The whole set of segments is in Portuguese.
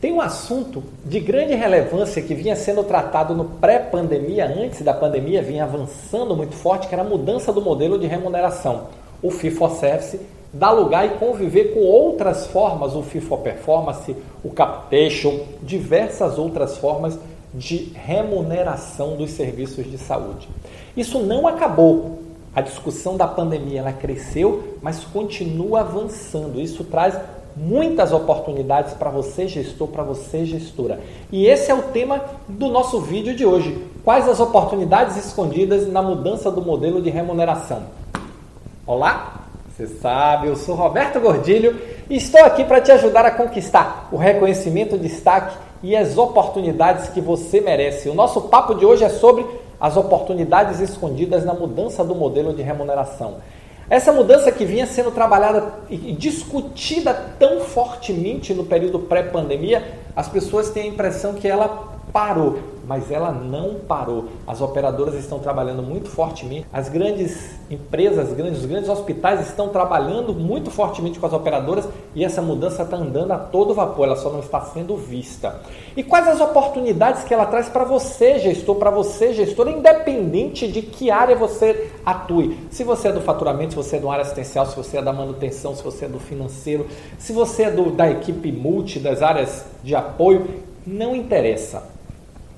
Tem um assunto de grande relevância que vinha sendo tratado no pré-pandemia, antes da pandemia, vinha avançando muito forte, que era a mudança do modelo de remuneração. O FIFO Service dá lugar e conviver com outras formas, o FIFO Performance, o Capitation, diversas outras formas de remuneração dos serviços de saúde. Isso não acabou. A discussão da pandemia ela cresceu, mas continua avançando. Isso traz muitas oportunidades para você, gestor, para você, gestora. E esse é o tema do nosso vídeo de hoje. Quais as oportunidades escondidas na mudança do modelo de remuneração? Olá, você sabe, eu sou Roberto Gordilho e estou aqui para te ajudar a conquistar o reconhecimento, o destaque e as oportunidades que você merece. O nosso papo de hoje é sobre as oportunidades escondidas na mudança do modelo de remuneração. Essa mudança que vinha sendo trabalhada e discutida tão fortemente no período pré-pandemia, as pessoas têm a impressão que ela parou mas ela não parou. As operadoras estão trabalhando muito fortemente, as grandes empresas, os grandes hospitais estão trabalhando muito fortemente com as operadoras e essa mudança está andando a todo vapor, ela só não está sendo vista. E quais as oportunidades que ela traz para você, gestor, para você, gestor, independente de que área você atue. Se você é do faturamento, se você é da área assistencial, se você é da manutenção, se você é do financeiro, se você é do, da equipe multi, das áreas de apoio, não interessa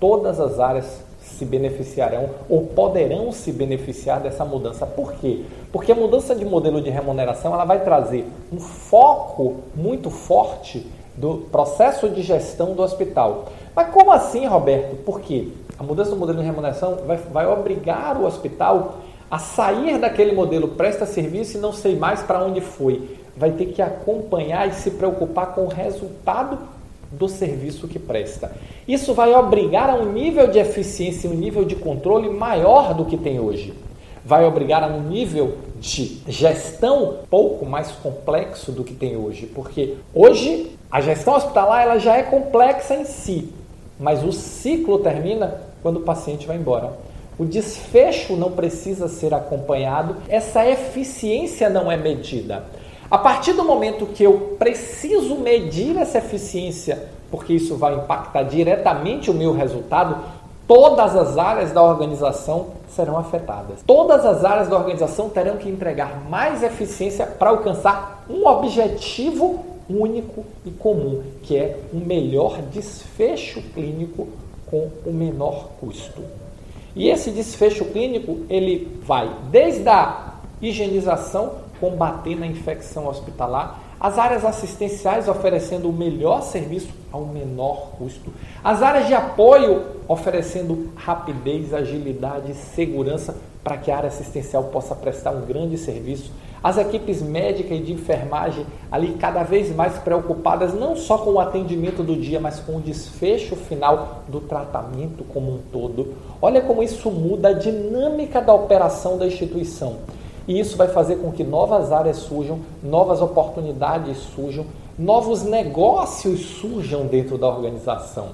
todas as áreas se beneficiarão ou poderão se beneficiar dessa mudança. Por quê? Porque a mudança de modelo de remuneração ela vai trazer um foco muito forte do processo de gestão do hospital. Mas como assim, Roberto? Por quê? A mudança do modelo de remuneração vai, vai obrigar o hospital a sair daquele modelo presta serviço e não sei mais para onde foi. Vai ter que acompanhar e se preocupar com o resultado do serviço que presta. Isso vai obrigar a um nível de eficiência, um nível de controle maior do que tem hoje. Vai obrigar a um nível de gestão pouco mais complexo do que tem hoje, porque hoje a gestão hospitalar ela já é complexa em si, mas o ciclo termina quando o paciente vai embora. O desfecho não precisa ser acompanhado, essa eficiência não é medida. A partir do momento que eu preciso medir essa eficiência, porque isso vai impactar diretamente o meu resultado, todas as áreas da organização serão afetadas. Todas as áreas da organização terão que entregar mais eficiência para alcançar um objetivo único e comum, que é um melhor desfecho clínico com o menor custo. E esse desfecho clínico, ele vai desde a higienização combatendo a infecção hospitalar, as áreas assistenciais oferecendo o melhor serviço ao menor custo, as áreas de apoio oferecendo rapidez, agilidade e segurança para que a área assistencial possa prestar um grande serviço, as equipes médicas e de enfermagem ali cada vez mais preocupadas não só com o atendimento do dia, mas com o desfecho final do tratamento como um todo. Olha como isso muda a dinâmica da operação da instituição. E isso vai fazer com que novas áreas surjam, novas oportunidades surjam, novos negócios surjam dentro da organização.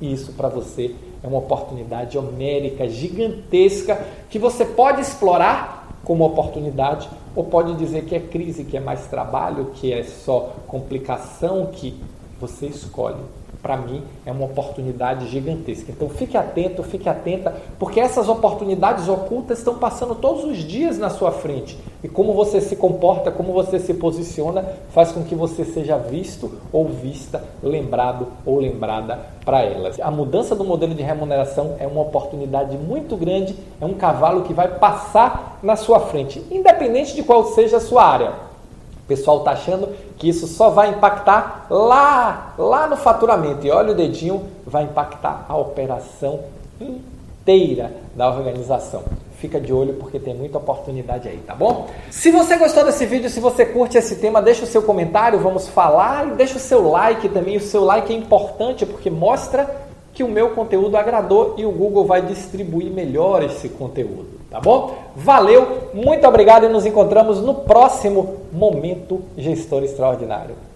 E isso para você é uma oportunidade homérica, gigantesca, que você pode explorar como oportunidade ou pode dizer que é crise, que é mais trabalho, que é só complicação, que você escolhe para mim é uma oportunidade gigantesca. Então fique atento, fique atenta, porque essas oportunidades ocultas estão passando todos os dias na sua frente. E como você se comporta, como você se posiciona, faz com que você seja visto ou vista, lembrado ou lembrada para elas. A mudança do modelo de remuneração é uma oportunidade muito grande, é um cavalo que vai passar na sua frente, independente de qual seja a sua área pessoal está achando que isso só vai impactar lá, lá no faturamento. E olha o dedinho, vai impactar a operação inteira da organização. Fica de olho porque tem muita oportunidade aí, tá bom? Se você gostou desse vídeo, se você curte esse tema, deixa o seu comentário, vamos falar e deixa o seu like também. O seu like é importante porque mostra que o meu conteúdo agradou e o Google vai distribuir melhor esse conteúdo. Tá bom? Valeu, muito obrigado e nos encontramos no próximo Momento Gestor Extraordinário.